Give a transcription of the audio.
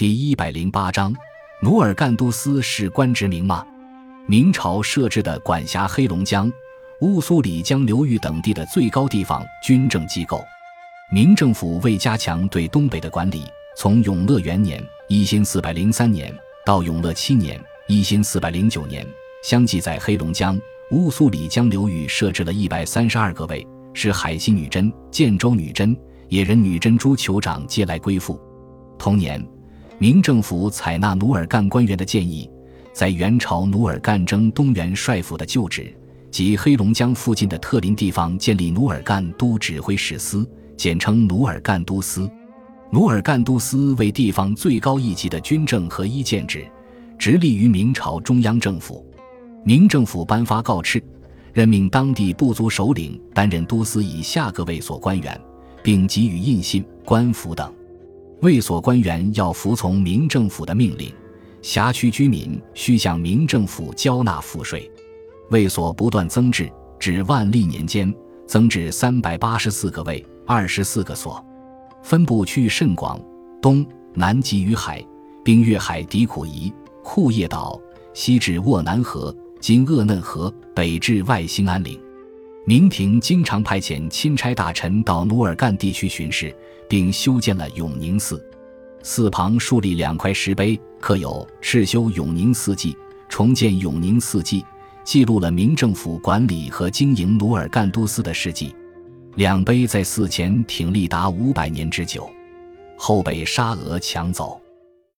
第一百零八章，努尔干都司是官职名吗？明朝设置的管辖黑龙江、乌苏里江流域等地的最高地方军政机构。明政府为加强对东北的管理，从永乐元年（一千四百零三年）到永乐七年（一千四百零九年），相继在黑龙江、乌苏里江流域设置了一百三十二个位，使海西女真、建州女真、野人女真诸酋长皆来归附。同年，明政府采纳努尔干官员的建议，在元朝努尔干征东元帅府的旧址及黑龙江附近的特林地方建立努尔干都指挥使司。简称努尔干都司，努尔干都司为地方最高一级的军政合一建制，直隶于明朝中央政府。明政府颁发告敕，任命当地部族首领担任都司以下各卫所官员，并给予印信、官符等。卫所官员要服从明政府的命令，辖区居民需向明政府交纳赋税。卫所不断增至，至万历年间，增至三百八十四个卫。二十四个所，分布区域甚广，东南极于海，并越海抵苦夷、库页岛，西至沃南河（今鄂嫩河），北至外兴安岭。明廷经常派遣钦差大臣到努尔干地区巡视，并修建了永宁寺，寺旁树立两块石碑，刻有“敕修永宁寺记”“重建永宁寺记”，记录了明政府管理和经营努尔干都司的事迹。两碑在寺前挺立达五百年之久，后被沙俄抢走。